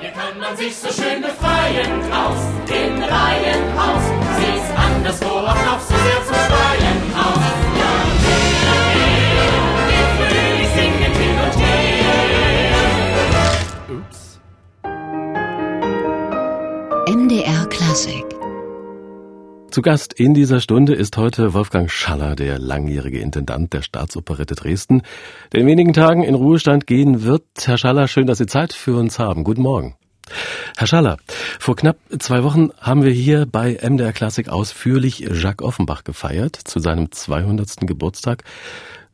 Hier kann man sich so schön befreien, aus dem Reihenhaus. Sie ist anderswo auch noch so sehr zum Schreien aus. Ja, wir fröhlich singen hin und her. Ups. MDR Klassik zu Gast in dieser Stunde ist heute Wolfgang Schaller, der langjährige Intendant der Staatsoperette Dresden, der in wenigen Tagen in Ruhestand gehen wird. Herr Schaller, schön, dass Sie Zeit für uns haben. Guten Morgen. Herr Schaller, vor knapp zwei Wochen haben wir hier bei MDR Klassik ausführlich Jacques Offenbach gefeiert zu seinem 200. Geburtstag.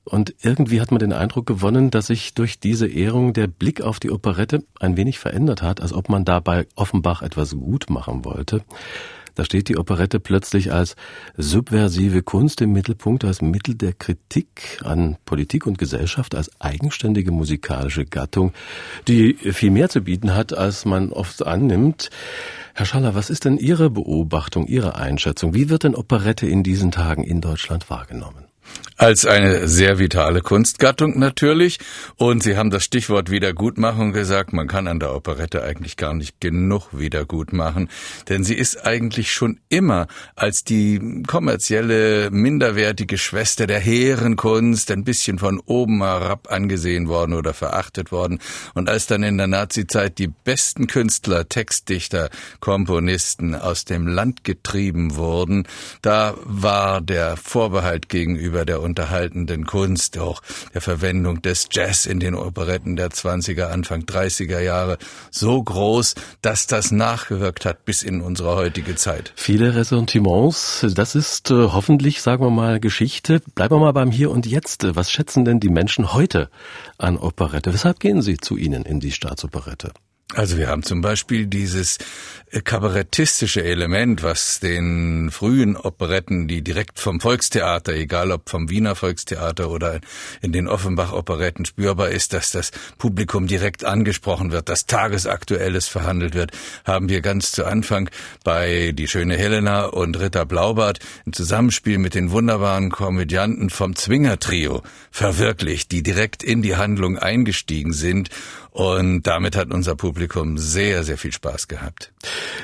Und irgendwie hat man den Eindruck gewonnen, dass sich durch diese Ehrung der Blick auf die Operette ein wenig verändert hat, als ob man dabei Offenbach etwas gut machen wollte. Da steht die Operette plötzlich als subversive Kunst im Mittelpunkt, als Mittel der Kritik an Politik und Gesellschaft, als eigenständige musikalische Gattung, die viel mehr zu bieten hat, als man oft annimmt. Herr Schaller, was ist denn Ihre Beobachtung, Ihre Einschätzung? Wie wird denn Operette in diesen Tagen in Deutschland wahrgenommen? Als eine sehr vitale Kunstgattung natürlich. Und Sie haben das Stichwort Wiedergutmachung gesagt. Man kann an der Operette eigentlich gar nicht genug Wiedergutmachen. Denn sie ist eigentlich schon immer als die kommerzielle, minderwertige Schwester der hehren Kunst ein bisschen von oben herab angesehen worden oder verachtet worden. Und als dann in der Nazizeit die besten Künstler, Textdichter, Komponisten aus dem Land getrieben wurden, da war der Vorbehalt gegenüber der unterhaltenden Kunst, auch der Verwendung des Jazz in den Operetten der 20er, Anfang 30er Jahre so groß, dass das nachgewirkt hat bis in unsere heutige Zeit. Viele Ressentiments, das ist äh, hoffentlich, sagen wir mal, Geschichte. Bleiben wir mal beim Hier und Jetzt. Was schätzen denn die Menschen heute an Operette? Weshalb gehen sie zu Ihnen in die Staatsoperette? Also wir haben zum Beispiel dieses äh, kabarettistische Element, was den frühen Operetten, die direkt vom Volkstheater, egal ob vom Wiener Volkstheater oder in den Offenbach-Operetten spürbar ist, dass das Publikum direkt angesprochen wird, dass Tagesaktuelles verhandelt wird, haben wir ganz zu Anfang bei Die schöne Helena und Ritter Blaubart im Zusammenspiel mit den wunderbaren Komödianten vom Zwinger-Trio verwirklicht, die direkt in die Handlung eingestiegen sind und damit hat unser Publikum sehr, sehr viel Spaß gehabt.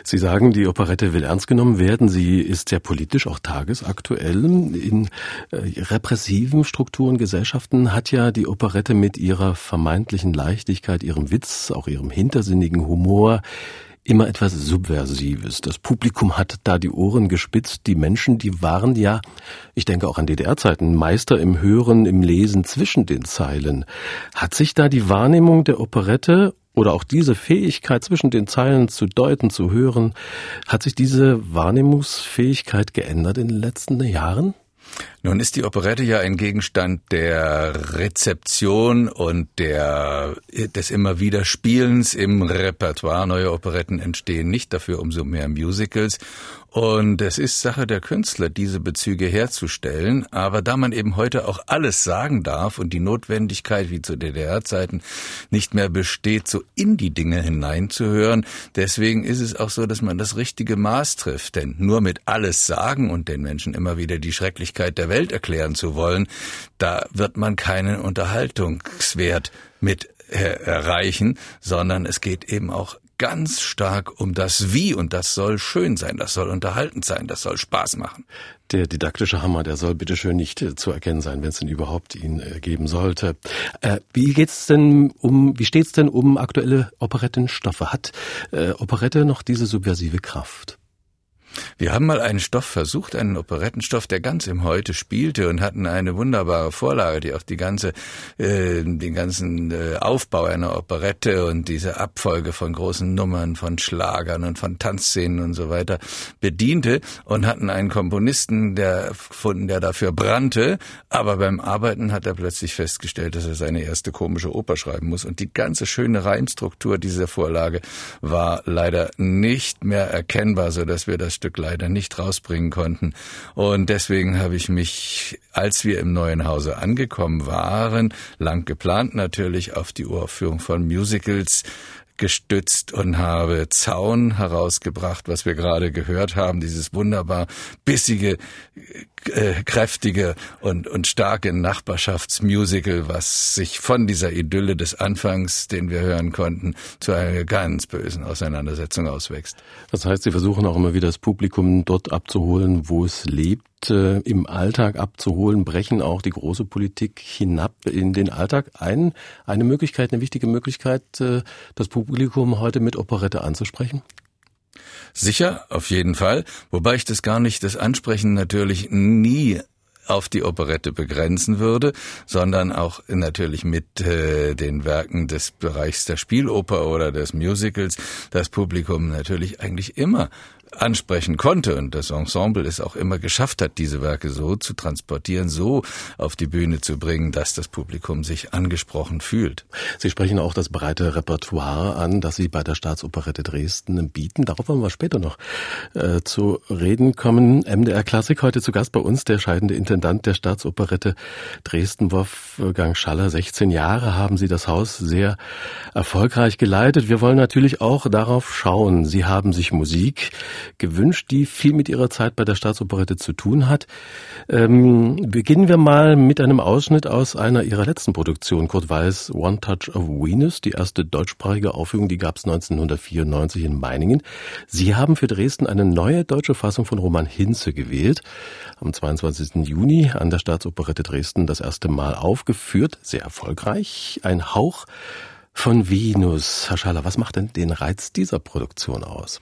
Sie sagen, die Operette will ernst genommen werden. Sie ist sehr politisch, auch tagesaktuell. In äh, repressiven Strukturen, Gesellschaften hat ja die Operette mit ihrer vermeintlichen Leichtigkeit, ihrem Witz, auch ihrem hintersinnigen Humor immer etwas Subversives. Das Publikum hat da die Ohren gespitzt. Die Menschen, die waren ja, ich denke auch an DDR-Zeiten, Meister im Hören, im Lesen zwischen den Zeilen. Hat sich da die Wahrnehmung der Operette oder auch diese Fähigkeit zwischen den Zeilen zu deuten, zu hören, hat sich diese Wahrnehmungsfähigkeit geändert in den letzten Jahren? Nun ist die Operette ja ein Gegenstand der Rezeption und der, des immer wieder Spielens im Repertoire. Neue Operetten entstehen nicht, dafür umso mehr Musicals. Und es ist Sache der Künstler, diese Bezüge herzustellen. Aber da man eben heute auch alles sagen darf und die Notwendigkeit, wie zu DDR-Zeiten, nicht mehr besteht, so in die Dinge hineinzuhören, deswegen ist es auch so, dass man das richtige Maß trifft. Denn nur mit alles sagen und den Menschen immer wieder die Schrecklichkeit der Welt erklären zu wollen, da wird man keinen Unterhaltungswert mit erreichen, sondern es geht eben auch ganz stark um das Wie und das soll schön sein, das soll unterhaltend sein, das soll Spaß machen. Der didaktische Hammer, der soll bitteschön nicht äh, zu erkennen sein, wenn es denn überhaupt ihn äh, geben sollte. Äh, wie geht's denn um, wie steht's denn um aktuelle Operettenstoffe? Hat äh, Operette noch diese subversive Kraft? Wir haben mal einen Stoff versucht, einen Operettenstoff, der ganz im Heute spielte und hatten eine wunderbare Vorlage, die auch die ganze, äh, den ganzen äh, Aufbau einer Operette und diese Abfolge von großen Nummern, von Schlagern und von Tanzszenen und so weiter bediente und hatten einen Komponisten, der gefunden, der dafür brannte, aber beim Arbeiten hat er plötzlich festgestellt, dass er seine erste komische Oper schreiben muss. Und die ganze schöne Reimstruktur dieser Vorlage war leider nicht mehr erkennbar, so dass wir das Stück leider nicht rausbringen konnten. Und deswegen habe ich mich, als wir im neuen Hause angekommen waren, lang geplant natürlich auf die Uraufführung von Musicals gestützt und habe Zaun herausgebracht, was wir gerade gehört haben, dieses wunderbar bissige kräftige und, und starke Nachbarschaftsmusical, was sich von dieser Idylle des Anfangs, den wir hören konnten, zu einer ganz bösen Auseinandersetzung auswächst. Das heißt, Sie versuchen auch immer wieder das Publikum dort abzuholen, wo es lebt, äh, im Alltag abzuholen, brechen auch die große Politik hinab in den Alltag ein. Eine Möglichkeit, eine wichtige Möglichkeit, äh, das Publikum heute mit Operette anzusprechen? Sicher, auf jeden Fall. Wobei ich das gar nicht, das Ansprechen natürlich nie auf die Operette begrenzen würde, sondern auch natürlich mit äh, den Werken des Bereichs der Spieloper oder des Musicals das Publikum natürlich eigentlich immer ansprechen konnte und das Ensemble es auch immer geschafft hat, diese Werke so zu transportieren, so auf die Bühne zu bringen, dass das Publikum sich angesprochen fühlt. Sie sprechen auch das breite Repertoire an, das Sie bei der Staatsoperette Dresden bieten. Darauf wollen wir später noch äh, zu reden kommen. MDR Klassik heute zu Gast bei uns, der scheidende Intendant der Staatsoperette Dresden, Wolfgang Schaller. 16 Jahre haben Sie das Haus sehr erfolgreich geleitet. Wir wollen natürlich auch darauf schauen. Sie haben sich Musik gewünscht, die viel mit ihrer Zeit bei der Staatsoperette zu tun hat. Ähm, beginnen wir mal mit einem Ausschnitt aus einer ihrer letzten Produktionen, Kurt Weiß One Touch of Venus, die erste deutschsprachige Aufführung, die gab es 1994 in Meiningen. Sie haben für Dresden eine neue deutsche Fassung von Roman Hinze gewählt. Am 22. Juni an der Staatsoperette Dresden das erste Mal aufgeführt, sehr erfolgreich. Ein Hauch von Venus. Herr Schaller, was macht denn den Reiz dieser Produktion aus?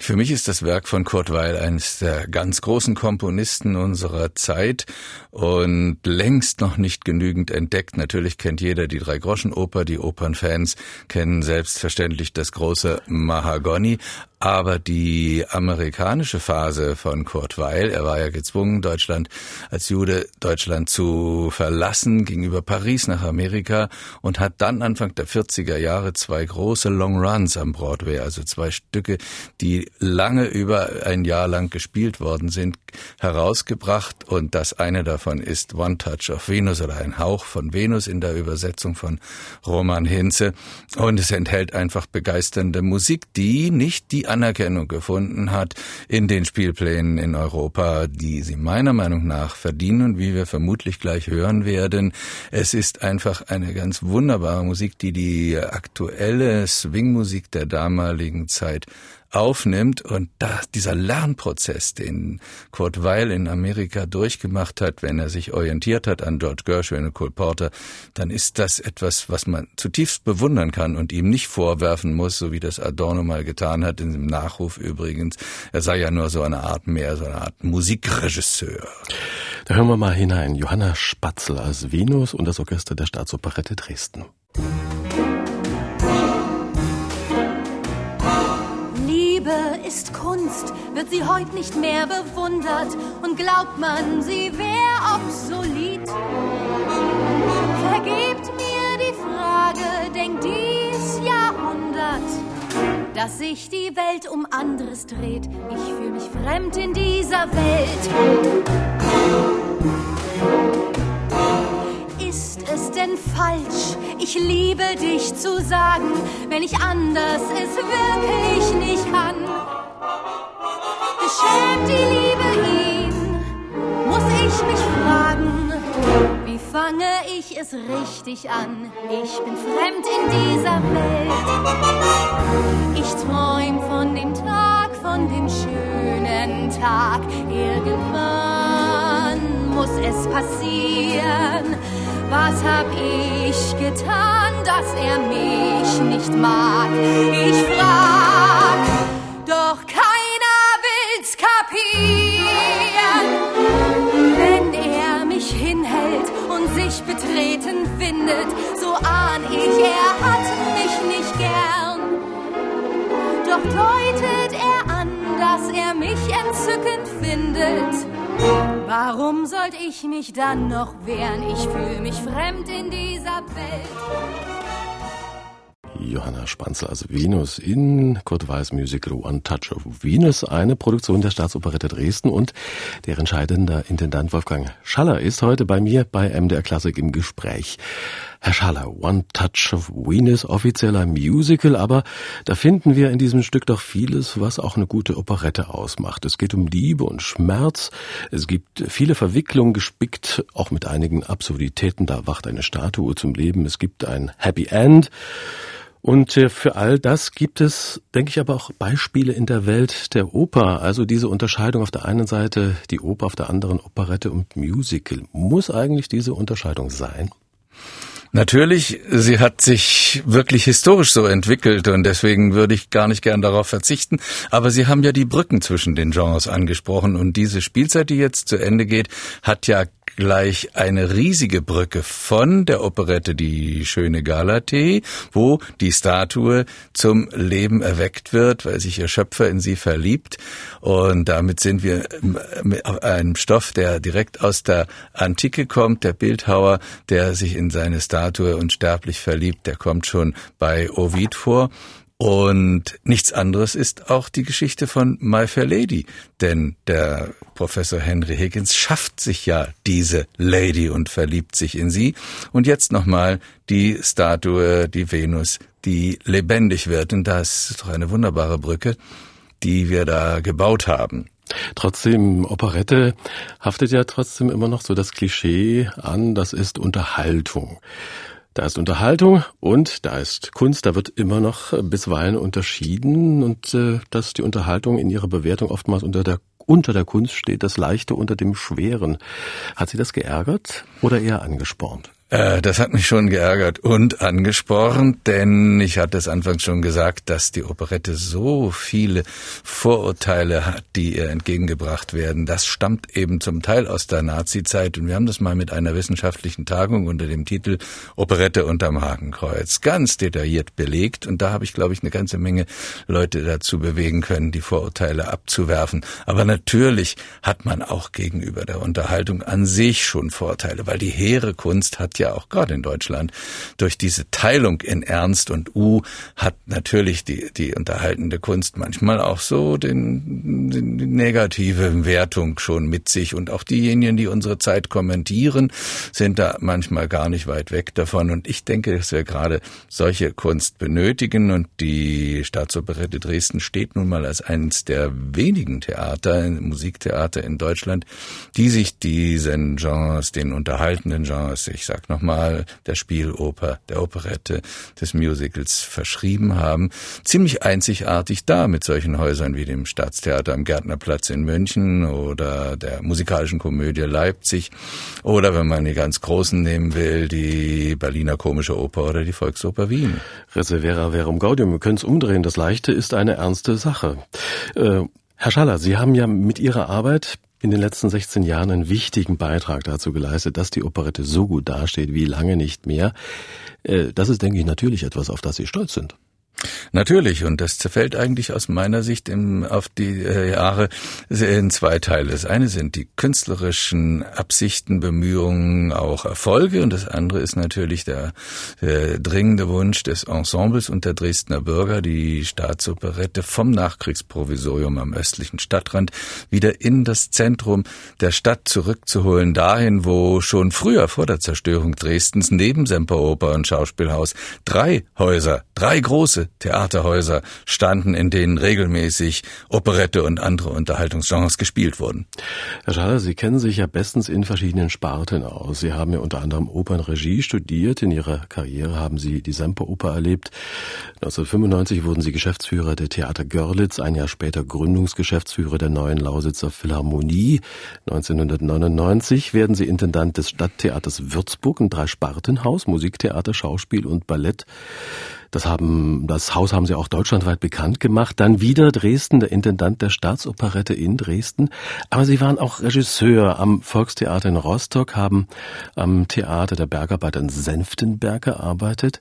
Für mich ist das Werk von Kurt Weil eines der ganz großen Komponisten unserer Zeit und längst noch nicht genügend entdeckt. Natürlich kennt jeder die Drei-Groschen-Oper, die Opernfans kennen selbstverständlich das große Mahagoni, aber die amerikanische Phase von Kurt Weil, er war ja gezwungen, Deutschland als Jude Deutschland zu verlassen, gegenüber Paris nach Amerika und hat dann Anfang der 40er Jahre zwei große Long Runs am Broadway, also zwei Stücke, die lange über ein Jahr lang gespielt worden sind, herausgebracht. Und das eine davon ist One Touch of Venus oder ein Hauch von Venus in der Übersetzung von Roman Hinze. Und es enthält einfach begeisternde Musik, die nicht die Anerkennung gefunden hat in den Spielplänen in Europa, die sie meiner Meinung nach verdienen und wie wir vermutlich gleich hören werden. Es ist einfach eine ganz wunderbare Musik, die die aktuelle Swingmusik der damaligen Zeit aufnimmt und da dieser Lernprozess, den Kurt Weil in Amerika durchgemacht hat, wenn er sich orientiert hat an George Gershwin und Cole Porter, dann ist das etwas, was man zutiefst bewundern kann und ihm nicht vorwerfen muss, so wie das Adorno mal getan hat, in dem Nachruf übrigens. Er sei ja nur so eine Art mehr, so eine Art Musikregisseur. Da hören wir mal hinein. Johanna Spatzel als Venus und das Orchester der Staatsoperette Dresden. Liebe ist Kunst, wird sie heute nicht mehr bewundert und glaubt man, sie wäre obsolet. Vergebt mir die Frage, denkt dies Jahrhundert, dass sich die Welt um anderes dreht. Ich fühle mich fremd in dieser Welt. Es denn falsch, ich liebe dich zu sagen, wenn ich anders es wirklich nicht kann? Beschämt die Liebe ihn, muss ich mich fragen, wie fange ich es richtig an? Ich bin fremd in dieser Welt. Ich träum von dem Tag, von dem schönen Tag. Irgendwann muss es passieren. Was hab ich getan, dass er mich nicht mag? Ich frag, doch keiner will's kapieren. Wenn er mich hinhält und sich betreten findet, so ahn ich, er hat mich nicht gern. Doch deutet er an, dass er mich entzückend findet. Warum sollte ich mich dann noch wehren? Ich fühle mich fremd in dieser Welt. Johanna Spanzel, also Venus in Kurt Weiß Musical One Touch of Venus, eine Produktion der Staatsoperette Dresden und der entscheidende Intendant Wolfgang Schaller ist heute bei mir bei MDR Klassik im Gespräch. Herr Schaller, One Touch of Venus, offizieller Musical, aber da finden wir in diesem Stück doch vieles, was auch eine gute Operette ausmacht. Es geht um Liebe und Schmerz, es gibt viele Verwicklungen gespickt, auch mit einigen Absurditäten, da wacht eine Statue zum Leben, es gibt ein Happy End. Und äh, für all das gibt es, denke ich, aber auch Beispiele in der Welt der Oper. Also diese Unterscheidung auf der einen Seite die Oper, auf der anderen Operette und Musical. Muss eigentlich diese Unterscheidung sein? Natürlich, sie hat sich wirklich historisch so entwickelt und deswegen würde ich gar nicht gern darauf verzichten. Aber Sie haben ja die Brücken zwischen den Genres angesprochen und diese Spielzeit, die jetzt zu Ende geht, hat ja gleich eine riesige Brücke von der Operette Die schöne Galatee, wo die Statue zum Leben erweckt wird, weil sich ihr Schöpfer in sie verliebt. Und damit sind wir mit einem Stoff, der direkt aus der Antike kommt. Der Bildhauer, der sich in seine Statue unsterblich verliebt, der kommt schon bei Ovid vor. Und nichts anderes ist auch die Geschichte von My Fair Lady, denn der Professor Henry Higgins schafft sich ja diese Lady und verliebt sich in sie. Und jetzt nochmal die Statue, die Venus, die lebendig wird. Und das ist doch eine wunderbare Brücke, die wir da gebaut haben. Trotzdem, Operette haftet ja trotzdem immer noch so das Klischee an, das ist Unterhaltung. Da ist Unterhaltung und da ist Kunst, da wird immer noch bisweilen unterschieden und äh, dass die Unterhaltung in ihrer Bewertung oftmals unter der unter der Kunst steht, das Leichte unter dem Schweren. Hat Sie das geärgert oder eher angespornt? Äh, das hat mich schon geärgert und angespornt, denn ich hatte es anfangs schon gesagt, dass die Operette so viele Vorurteile hat, die ihr entgegengebracht werden. Das stammt eben zum Teil aus der Nazizeit und wir haben das mal mit einer wissenschaftlichen Tagung unter dem Titel Operette unterm Hakenkreuz ganz detailliert belegt und da habe ich, glaube ich, eine ganze Menge Leute dazu bewegen können, die Vorurteile abzuwerfen. Aber natürlich hat man auch gegenüber der Unterhaltung an sich schon Vorteile, weil die hehre Kunst hat ja auch gerade in Deutschland durch diese Teilung in Ernst und U hat natürlich die, die unterhaltende Kunst manchmal auch so den, den, die negative Wertung schon mit sich. Und auch diejenigen, die unsere Zeit kommentieren, sind da manchmal gar nicht weit weg davon. Und ich denke, dass wir gerade solche Kunst benötigen. Und die Staatsoperette Dresden steht nun mal als eines der wenigen Theater, Musiktheater in Deutschland, die sich diesen Genres, den unterhaltenden Genres, ich sag nochmal der Spieloper, der Operette, des Musicals verschrieben haben. Ziemlich einzigartig da mit solchen Häusern wie dem Staatstheater am Gärtnerplatz in München oder der musikalischen Komödie Leipzig oder wenn man die ganz großen nehmen will, die Berliner Komische Oper oder die Volksoper Wien. Reservera verum gaudium. Wir können es umdrehen. Das Leichte ist eine ernste Sache. Äh, Herr Schaller, Sie haben ja mit Ihrer Arbeit in den letzten 16 Jahren einen wichtigen Beitrag dazu geleistet, dass die Operette so gut dasteht wie lange nicht mehr. Äh, das ist, denke ich, natürlich etwas, auf das Sie stolz sind. Natürlich, und das zerfällt eigentlich aus meiner Sicht im, auf die äh, Jahre in zwei Teile. Das eine sind die künstlerischen Absichten, Bemühungen, auch Erfolge, und das andere ist natürlich der, der dringende Wunsch des Ensembles und der Dresdner Bürger, die Staatsoperette vom Nachkriegsprovisorium am östlichen Stadtrand wieder in das Zentrum der Stadt zurückzuholen, dahin, wo schon früher vor der Zerstörung Dresdens neben Semperoper und Schauspielhaus drei Häuser, drei große Theaterhäuser standen, in denen regelmäßig Operette und andere Unterhaltungsgenres gespielt wurden. Herr Schaller, Sie kennen sich ja bestens in verschiedenen Sparten aus. Sie haben ja unter anderem Opernregie studiert. In Ihrer Karriere haben Sie die Semperoper erlebt. 1995 wurden Sie Geschäftsführer der Theater Görlitz, ein Jahr später Gründungsgeschäftsführer der neuen Lausitzer Philharmonie. 1999 werden Sie Intendant des Stadttheaters Würzburg, ein Dreispartenhaus, Musiktheater, Schauspiel und Ballett. Das haben, das Haus haben sie auch deutschlandweit bekannt gemacht. Dann wieder Dresden, der Intendant der Staatsoperette in Dresden. Aber sie waren auch Regisseur am Volkstheater in Rostock, haben am Theater der Bergarbeiter in Senftenberg gearbeitet.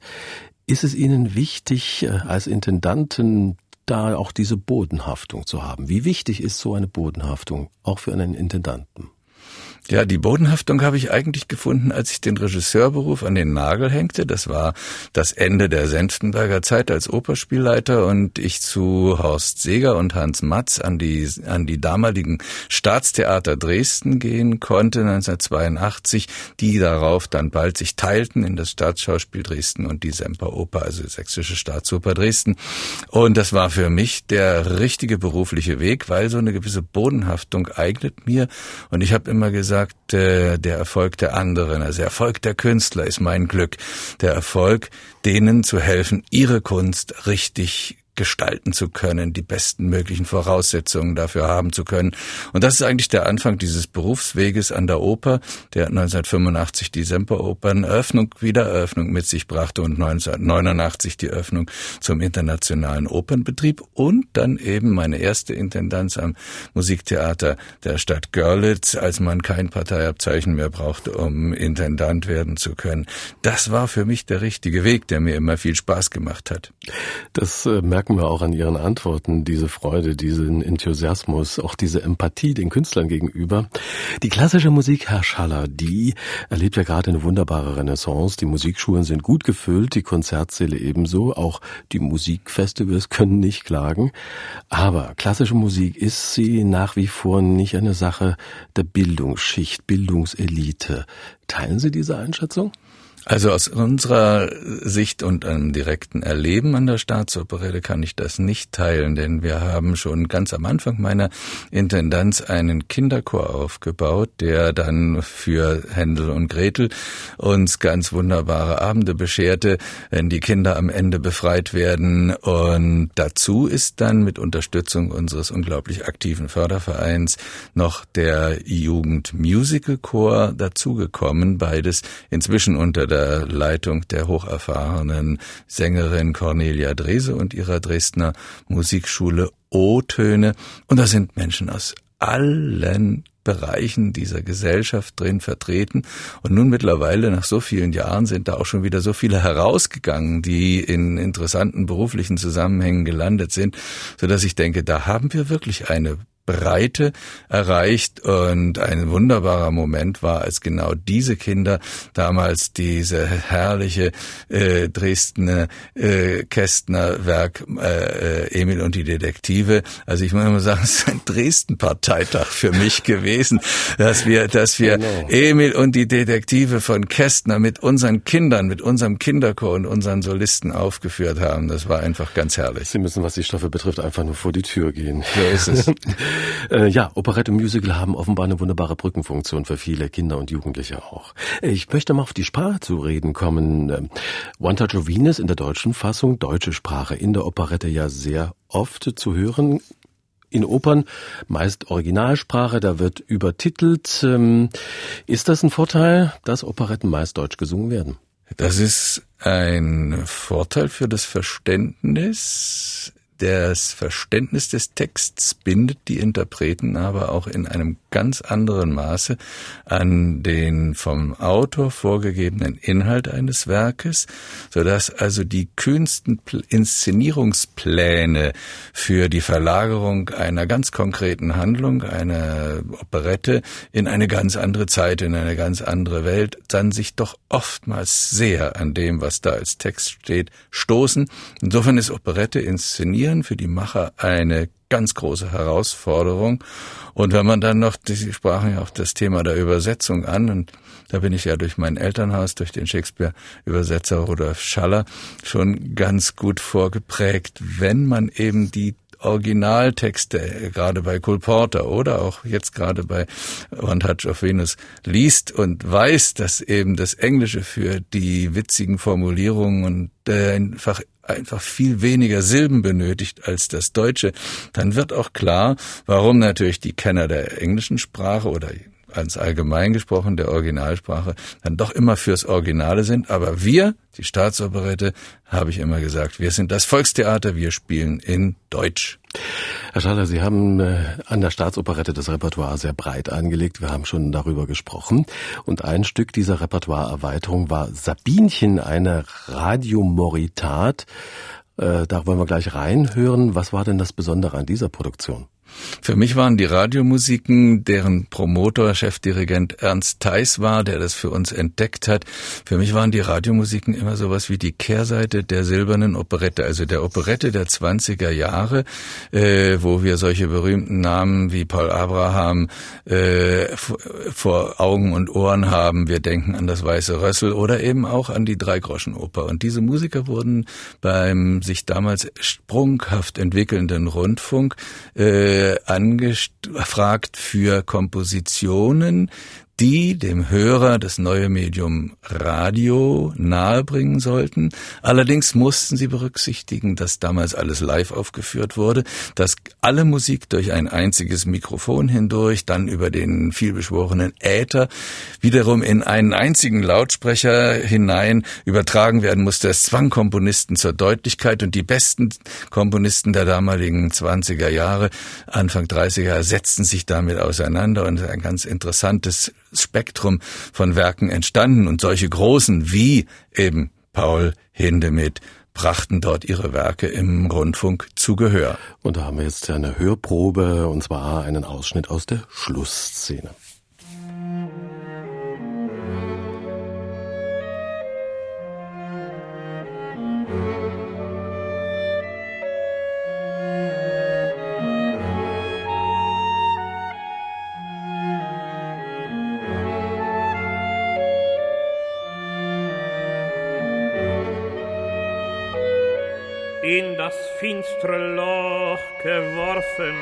Ist es Ihnen wichtig, äh, als Intendanten da auch diese Bodenhaftung zu haben? Wie wichtig ist so eine Bodenhaftung auch für einen Intendanten? Ja, die Bodenhaftung habe ich eigentlich gefunden, als ich den Regisseurberuf an den Nagel hängte. Das war das Ende der Senftenberger Zeit als Operspielleiter und ich zu Horst Seeger und Hans Matz an die, an die damaligen Staatstheater Dresden gehen konnte, 1982, die darauf dann bald sich teilten in das Staatsschauspiel Dresden und die Semperoper, also Sächsische Staatsoper Dresden. Und das war für mich der richtige berufliche Weg, weil so eine gewisse Bodenhaftung eignet mir. Und ich habe immer gesagt, sagt, äh, der Erfolg der anderen, also der Erfolg der Künstler ist mein Glück. Der Erfolg, denen zu helfen, ihre Kunst richtig gestalten zu können, die besten möglichen Voraussetzungen dafür haben zu können. Und das ist eigentlich der Anfang dieses Berufsweges an der Oper, der 1985 die Semperoperneröffnung, Wiedereröffnung mit sich brachte und 1989 die Öffnung zum internationalen Opernbetrieb und dann eben meine erste Intendanz am Musiktheater der Stadt Görlitz, als man kein Parteiabzeichen mehr brauchte, um Intendant werden zu können. Das war für mich der richtige Weg, der mir immer viel Spaß gemacht hat. Das äh, merkt merken wir auch an Ihren Antworten, diese Freude, diesen Enthusiasmus, auch diese Empathie den Künstlern gegenüber. Die klassische Musik, Herr Schaller, die erlebt ja gerade eine wunderbare Renaissance. Die Musikschulen sind gut gefüllt, die Konzertsäle ebenso, auch die Musikfestivals können nicht klagen. Aber klassische Musik ist sie nach wie vor nicht eine Sache der Bildungsschicht, Bildungselite. Teilen Sie diese Einschätzung? Also aus unserer Sicht und einem direkten Erleben an der Staatsoperette kann ich das nicht teilen, denn wir haben schon ganz am Anfang meiner Intendanz einen Kinderchor aufgebaut, der dann für Händel und Gretel uns ganz wunderbare Abende bescherte, wenn die Kinder am Ende befreit werden. Und dazu ist dann mit Unterstützung unseres unglaublich aktiven Fördervereins noch der Jugend Musical Chor dazugekommen, beides inzwischen unter der der Leitung der hocherfahrenen Sängerin Cornelia Drese und ihrer Dresdner Musikschule O-Töne. Und da sind Menschen aus allen Bereichen dieser Gesellschaft drin vertreten. Und nun mittlerweile, nach so vielen Jahren, sind da auch schon wieder so viele herausgegangen, die in interessanten beruflichen Zusammenhängen gelandet sind, so dass ich denke, da haben wir wirklich eine Breite erreicht und ein wunderbarer Moment war, als genau diese Kinder damals diese herrliche äh, Dresdner äh, Kästner Werk äh, äh, Emil und die Detektive. Also ich muss immer sagen, es ist ein Dresden-Parteitag für mich gewesen, dass wir, dass wir genau. Emil und die Detektive von Kästner mit unseren Kindern, mit unserem Kinderchor und unseren Solisten aufgeführt haben. Das war einfach ganz herrlich. Sie müssen, was die Stoffe betrifft, einfach nur vor die Tür gehen. So ist es. Äh, ja, Operette und Musical haben offenbar eine wunderbare Brückenfunktion für viele Kinder und Jugendliche auch. Ich möchte mal auf die Sprache zu reden kommen. One Touch of Venus in der deutschen Fassung, deutsche Sprache, in der Operette ja sehr oft zu hören. In Opern meist Originalsprache, da wird übertitelt. Ähm, ist das ein Vorteil, dass Operetten meist deutsch gesungen werden? Das ist ein Vorteil für das Verständnis das Verständnis des Texts bindet die Interpreten aber auch in einem ganz anderen Maße an den vom Autor vorgegebenen Inhalt eines Werkes, so dass also die kühnsten Inszenierungspläne für die Verlagerung einer ganz konkreten Handlung, einer Operette in eine ganz andere Zeit, in eine ganz andere Welt, dann sich doch oftmals sehr an dem, was da als Text steht, stoßen. Insofern ist Operette inszeniert Inszenieren für die Macher eine ganz große Herausforderung. Und wenn man dann noch, Sie sprachen ja auch das Thema der Übersetzung an, und da bin ich ja durch mein Elternhaus, durch den Shakespeare-Übersetzer Rudolf Schaller schon ganz gut vorgeprägt, wenn man eben die Originaltexte, gerade bei Cole Porter oder auch jetzt gerade bei One Touch of Venus liest und weiß, dass eben das Englische für die witzigen Formulierungen und einfach einfach viel weniger Silben benötigt als das Deutsche, dann wird auch klar, warum natürlich die Kenner der englischen Sprache oder ganz allgemein gesprochen der Originalsprache dann doch immer fürs Originale sind. Aber wir, die Staatsoperette, habe ich immer gesagt, wir sind das Volkstheater, wir spielen in Deutsch. Herr Schaller, Sie haben äh, an der Staatsoperette das Repertoire sehr breit angelegt. Wir haben schon darüber gesprochen. Und ein Stück dieser Repertoireerweiterung war Sabinchen, eine Radiomoritat. Äh, da wollen wir gleich reinhören. Was war denn das Besondere an dieser Produktion? Für mich waren die Radiomusiken, deren Promotor, Chefdirigent Ernst Theis war, der das für uns entdeckt hat. Für mich waren die Radiomusiken immer sowas wie die Kehrseite der silbernen Operette, also der Operette der 20er Jahre, äh, wo wir solche berühmten Namen wie Paul Abraham äh, vor Augen und Ohren haben. Wir denken an das Weiße Rössel oder eben auch an die Dreigroschenoper. Und diese Musiker wurden beim sich damals sprunghaft entwickelnden Rundfunk äh, angefragt für Kompositionen, die dem Hörer das neue Medium Radio nahebringen sollten. Allerdings mussten sie berücksichtigen, dass damals alles live aufgeführt wurde, dass alle Musik durch ein einziges Mikrofon hindurch, dann über den vielbeschworenen Äther, wiederum in einen einzigen Lautsprecher hinein übertragen werden musste. Es zwang Komponisten zur Deutlichkeit und die besten Komponisten der damaligen 20er Jahre, Anfang 30er, setzten sich damit auseinander und ein ganz interessantes Spektrum von Werken entstanden und solche großen wie eben Paul Hindemith brachten dort ihre Werke im Rundfunk zu Gehör. Und da haben wir jetzt eine Hörprobe, und zwar einen Ausschnitt aus der Schlussszene. Finstre Loch geworfen,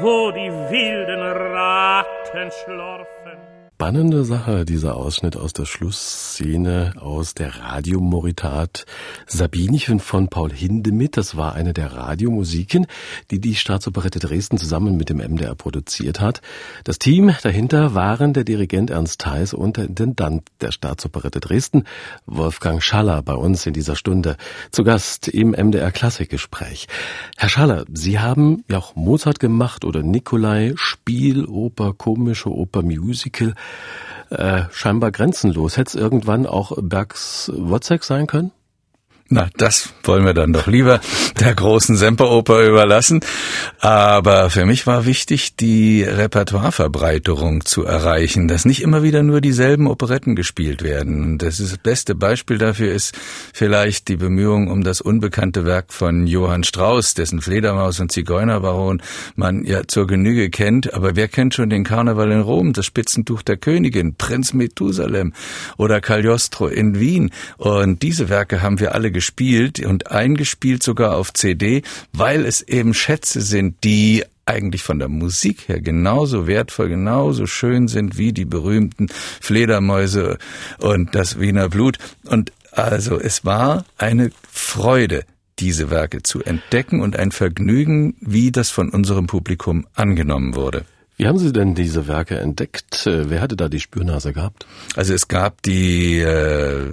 wo die wilden Ratten schlorfen spannende Sache, dieser Ausschnitt aus der Schlussszene aus der Radiomoritat Sabinchen von Paul Hindemith. Das war eine der Radiomusiken, die die Staatsoperette Dresden zusammen mit dem MDR produziert hat. Das Team dahinter waren der Dirigent Ernst Theis und der Intendant der Staatsoperette Dresden, Wolfgang Schaller, bei uns in dieser Stunde zu Gast im MDR Klassikgespräch. Herr Schaller, Sie haben ja auch Mozart gemacht oder Nikolai, Spieloper, komische Oper, Musical äh, scheinbar grenzenlos. Hätte es irgendwann auch Bergs Wozzeck sein können? Na, das wollen wir dann doch lieber der großen Semperoper überlassen. Aber für mich war wichtig, die Repertoireverbreiterung zu erreichen, dass nicht immer wieder nur dieselben Operetten gespielt werden. Das, ist das beste Beispiel dafür ist vielleicht die Bemühung um das unbekannte Werk von Johann Strauss, dessen Fledermaus und Zigeunerbaron man ja zur Genüge kennt. Aber wer kennt schon den Karneval in Rom, das Spitzentuch der Königin, Prinz Methusalem oder Cagliostro in Wien? Und diese Werke haben wir alle gespielt und eingespielt sogar auf CD, weil es eben Schätze sind, die eigentlich von der Musik her genauso wertvoll, genauso schön sind wie die berühmten Fledermäuse und das Wiener Blut. Und also es war eine Freude, diese Werke zu entdecken und ein Vergnügen, wie das von unserem Publikum angenommen wurde. Wie haben Sie denn diese Werke entdeckt? Äh, wer hatte da die Spürnase gehabt? Also es gab die äh,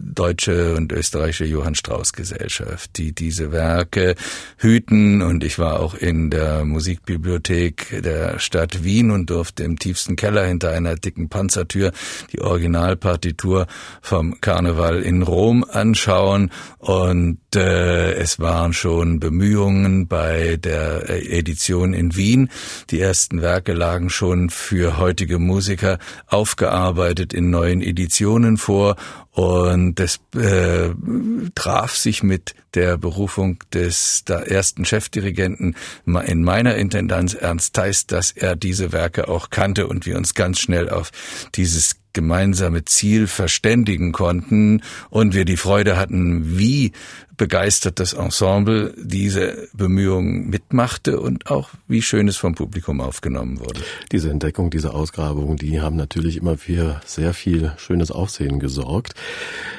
deutsche und österreichische Johann Strauss Gesellschaft, die diese Werke hüten und ich war auch in der Musikbibliothek der Stadt Wien und durfte im tiefsten Keller hinter einer dicken Panzertür die Originalpartitur vom Karneval in Rom anschauen und äh, es waren schon Bemühungen bei der Edition in Wien. Die ersten Werke lagen schon für heutige Musiker aufgearbeitet in neuen Editionen vor und das äh, traf sich mit der Berufung des der ersten Chefdirigenten in meiner Intendanz Ernst Theis, dass er diese Werke auch kannte und wir uns ganz schnell auf dieses gemeinsame Ziel verständigen konnten und wir die Freude hatten, wie begeistert das Ensemble diese Bemühungen mitmachte und auch wie schön es vom Publikum aufgenommen wurde. Diese Entdeckung, diese Ausgrabungen, die haben natürlich immer für sehr viel schönes Aufsehen gesorgt.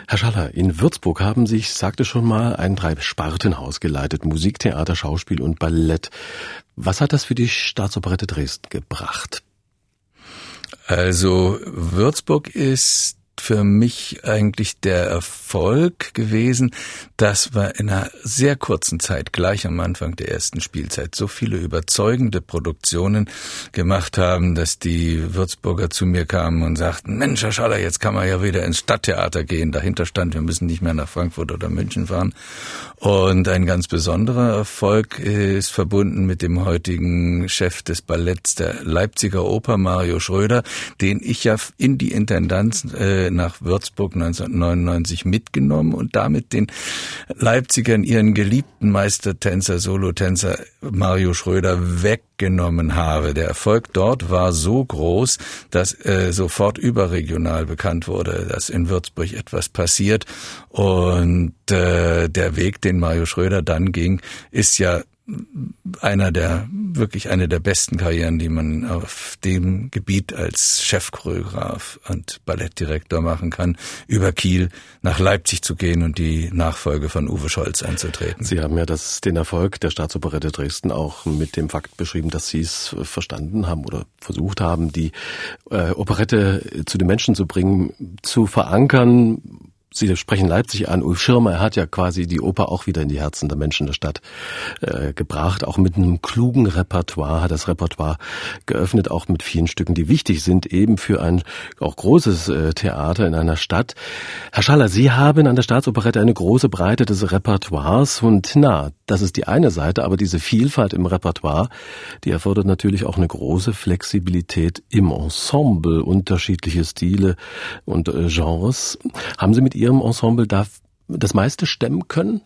Herr Schaller, in Würzburg haben Sie, ich sagte schon mal, ein Drei-Spartenhaus geleitet, Musiktheater, Schauspiel und Ballett. Was hat das für die Staatsoperette Dresden gebracht? Also Würzburg ist für mich eigentlich der Erfolg gewesen, dass wir in einer sehr kurzen Zeit, gleich am Anfang der ersten Spielzeit, so viele überzeugende Produktionen gemacht haben, dass die Würzburger zu mir kamen und sagten, Mensch, Herr Schaller, jetzt kann man ja wieder ins Stadttheater gehen. Dahinter stand, wir müssen nicht mehr nach Frankfurt oder München fahren. Und ein ganz besonderer Erfolg ist verbunden mit dem heutigen Chef des Balletts der Leipziger Oper, Mario Schröder, den ich ja in die Intendanz äh, nach Würzburg 1999 mitgenommen und damit den Leipzigern ihren geliebten Meistertänzer, Solotänzer Mario Schröder weggenommen habe. Der Erfolg dort war so groß, dass äh, sofort überregional bekannt wurde, dass in Würzburg etwas passiert. Und äh, der Weg, den Mario Schröder dann ging, ist ja einer der, wirklich eine der besten Karrieren, die man auf dem Gebiet als Chefchoreograf und Ballettdirektor machen kann, über Kiel nach Leipzig zu gehen und die Nachfolge von Uwe Scholz anzutreten. Sie haben ja das, den Erfolg der Staatsoperette Dresden auch mit dem Fakt beschrieben, dass Sie es verstanden haben oder versucht haben, die äh, Operette zu den Menschen zu bringen, zu verankern, Sie sprechen Leipzig an. Ulf Schirmer er hat ja quasi die Oper auch wieder in die Herzen der Menschen der Stadt äh, gebracht. Auch mit einem klugen Repertoire hat das Repertoire geöffnet, auch mit vielen Stücken, die wichtig sind, eben für ein auch großes äh, Theater in einer Stadt. Herr Schaller, Sie haben an der Staatsoperette eine große Breite des Repertoires und na, das ist die eine Seite, aber diese Vielfalt im Repertoire, die erfordert natürlich auch eine große Flexibilität im Ensemble, unterschiedliche Stile und äh, Genres. Haben Sie mit Ihrem Ensemble da das meiste stemmen können?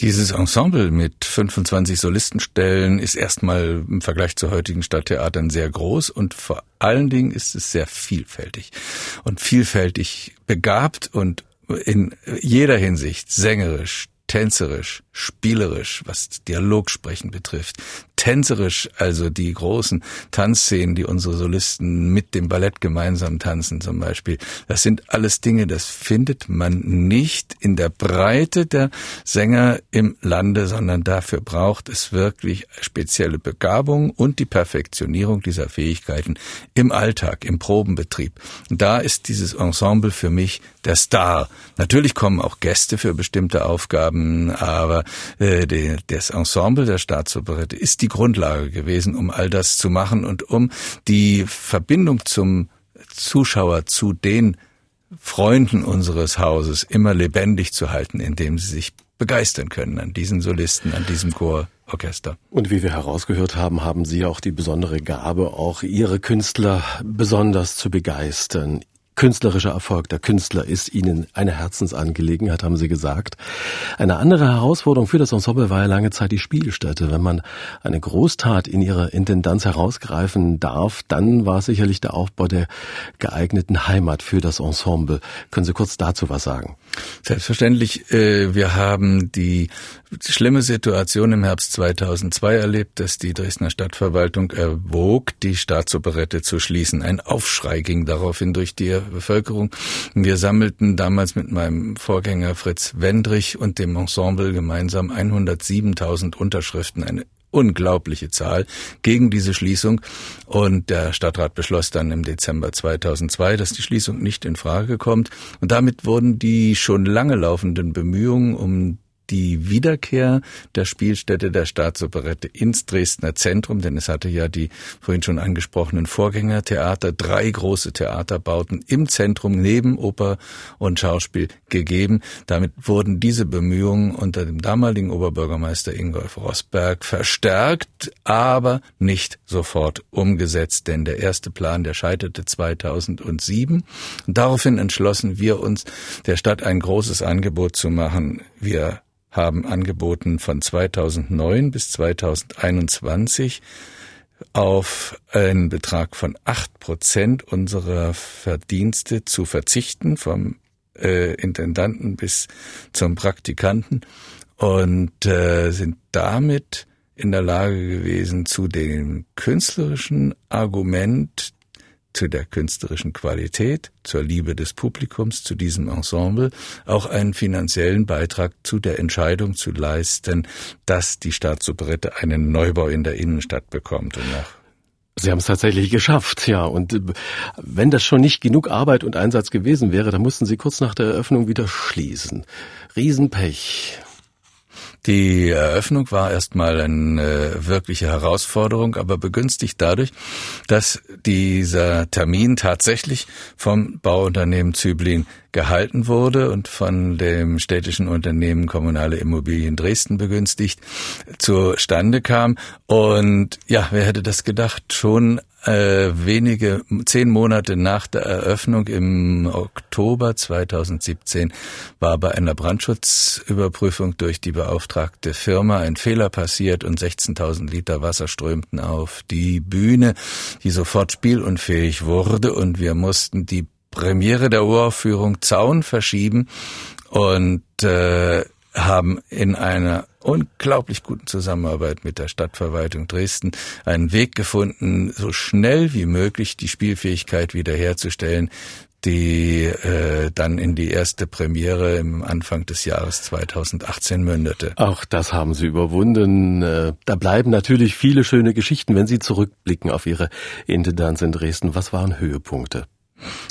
Dieses Ensemble mit 25 Solistenstellen ist erstmal im Vergleich zu heutigen Stadttheatern sehr groß und vor allen Dingen ist es sehr vielfältig und vielfältig begabt und in jeder Hinsicht sängerisch, tänzerisch, spielerisch, was Dialogsprechen betrifft, tänzerisch, also die großen Tanzszenen, die unsere Solisten mit dem Ballett gemeinsam tanzen zum Beispiel. Das sind alles Dinge, das findet man nicht in der Breite der Sänger im Lande, sondern dafür braucht es wirklich spezielle Begabung und die Perfektionierung dieser Fähigkeiten im Alltag, im Probenbetrieb. Da ist dieses Ensemble für mich der Star. Natürlich kommen auch Gäste für bestimmte Aufgaben, aber äh, die, das Ensemble der Staatsoperette ist die Grundlage gewesen, um all das zu machen und um die Verbindung zum Zuschauer, zu den Freunden unseres Hauses immer lebendig zu halten, indem sie sich begeistern können an diesen Solisten, an diesem Chororchester. Und wie wir herausgehört haben, haben Sie auch die besondere Gabe, auch Ihre Künstler besonders zu begeistern, künstlerischer Erfolg der Künstler ist Ihnen eine Herzensangelegenheit, haben Sie gesagt. Eine andere Herausforderung für das Ensemble war ja lange Zeit die Spielstätte. Wenn man eine Großtat in ihrer Intendanz herausgreifen darf, dann war sicherlich der Aufbau der geeigneten Heimat für das Ensemble. Können Sie kurz dazu was sagen? Selbstverständlich. Äh, wir haben die schlimme Situation im Herbst 2002 erlebt, dass die Dresdner Stadtverwaltung erwog, die Staatsoperette zu schließen. Ein Aufschrei ging daraufhin durch die Bevölkerung. Wir sammelten damals mit meinem Vorgänger Fritz Wendrich und dem Ensemble gemeinsam 107.000 Unterschriften, eine unglaubliche Zahl gegen diese Schließung. Und der Stadtrat beschloss dann im Dezember 2002, dass die Schließung nicht in Frage kommt. Und damit wurden die schon lange laufenden Bemühungen um die Wiederkehr der Spielstätte der Staatsoperette ins Dresdner Zentrum, denn es hatte ja die vorhin schon angesprochenen Vorgängertheater, drei große Theaterbauten im Zentrum neben Oper und Schauspiel gegeben. Damit wurden diese Bemühungen unter dem damaligen Oberbürgermeister Ingolf Rosberg verstärkt, aber nicht sofort umgesetzt, denn der erste Plan, der scheiterte 2007. Und daraufhin entschlossen wir uns, der Stadt ein großes Angebot zu machen. Wir haben angeboten von 2009 bis 2021 auf einen Betrag von acht Prozent unserer Verdienste zu verzichten, vom äh, Intendanten bis zum Praktikanten und äh, sind damit in der Lage gewesen, zu dem künstlerischen Argument zu der künstlerischen Qualität, zur Liebe des Publikums, zu diesem Ensemble, auch einen finanziellen Beitrag zu der Entscheidung zu leisten, dass die Staatsoperette einen Neubau in der Innenstadt bekommt. Und nach Sie haben es tatsächlich geschafft, ja. Und äh, wenn das schon nicht genug Arbeit und Einsatz gewesen wäre, dann mussten Sie kurz nach der Eröffnung wieder schließen. Riesenpech. Die Eröffnung war erstmal eine wirkliche Herausforderung, aber begünstigt dadurch, dass dieser Termin tatsächlich vom Bauunternehmen Züblin gehalten wurde und von dem städtischen Unternehmen Kommunale Immobilien Dresden begünstigt zustande kam. Und ja, wer hätte das gedacht? Schon äh, wenige, zehn Monate nach der Eröffnung im Oktober 2017 war bei einer Brandschutzüberprüfung durch die beauftragte Firma ein Fehler passiert und 16.000 Liter Wasser strömten auf die Bühne, die sofort spielunfähig wurde. Und wir mussten die Premiere der Uraufführung Zaun verschieben. Und äh, haben in einer unglaublich guten Zusammenarbeit mit der Stadtverwaltung Dresden einen Weg gefunden, so schnell wie möglich die Spielfähigkeit wiederherzustellen, die äh, dann in die erste Premiere im Anfang des Jahres 2018 mündete. Auch das haben Sie überwunden. Äh, da bleiben natürlich viele schöne Geschichten, wenn Sie zurückblicken auf Ihre Intendanz in Dresden. Was waren Höhepunkte?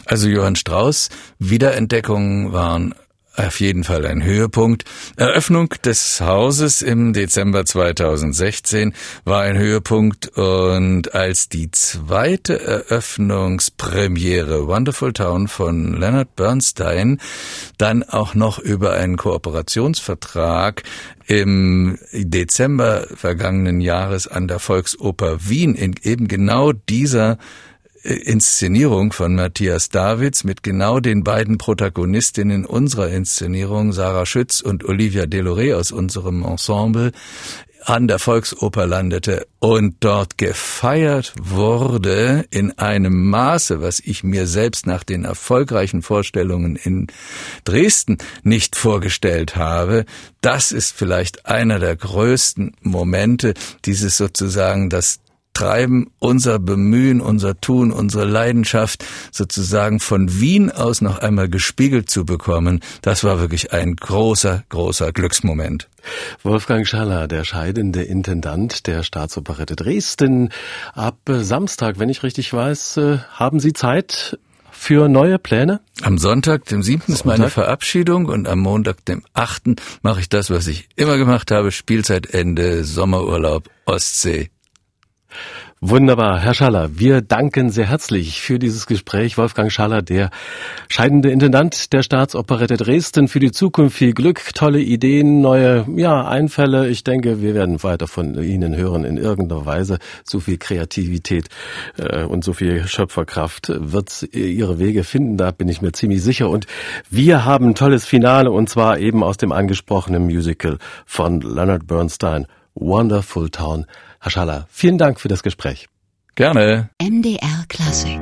Also Johann Strauß Wiederentdeckungen waren auf jeden Fall ein Höhepunkt. Eröffnung des Hauses im Dezember 2016 war ein Höhepunkt und als die zweite Eröffnungspremiere Wonderful Town von Leonard Bernstein dann auch noch über einen Kooperationsvertrag im Dezember vergangenen Jahres an der Volksoper Wien in eben genau dieser Inszenierung von Matthias Davids mit genau den beiden Protagonistinnen unserer Inszenierung, Sarah Schütz und Olivia Deloré aus unserem Ensemble, an der Volksoper landete und dort gefeiert wurde in einem Maße, was ich mir selbst nach den erfolgreichen Vorstellungen in Dresden nicht vorgestellt habe, das ist vielleicht einer der größten Momente, dieses sozusagen das Treiben, unser Bemühen, unser Tun, unsere Leidenschaft sozusagen von Wien aus noch einmal gespiegelt zu bekommen, das war wirklich ein großer, großer Glücksmoment. Wolfgang Schaller, der scheidende Intendant der Staatsoperette Dresden. Ab Samstag, wenn ich richtig weiß, äh, haben Sie Zeit für neue Pläne? Am Sonntag, dem 7. ist meine Verabschiedung und am Montag, dem 8. mache ich das, was ich immer gemacht habe, Spielzeitende, Sommerurlaub, Ostsee. Wunderbar, Herr Schaller, wir danken sehr herzlich für dieses Gespräch. Wolfgang Schaller, der scheidende Intendant der Staatsoperette Dresden, für die Zukunft viel Glück, tolle Ideen, neue ja, Einfälle. Ich denke, wir werden weiter von Ihnen hören in irgendeiner Weise. So viel Kreativität äh, und so viel Schöpferkraft wird ihre Wege finden, da bin ich mir ziemlich sicher. Und wir haben ein tolles Finale und zwar eben aus dem angesprochenen Musical von Leonard Bernstein, Wonderful Town. Herr Schaller, vielen Dank für das Gespräch. Gerne. MDR Klassik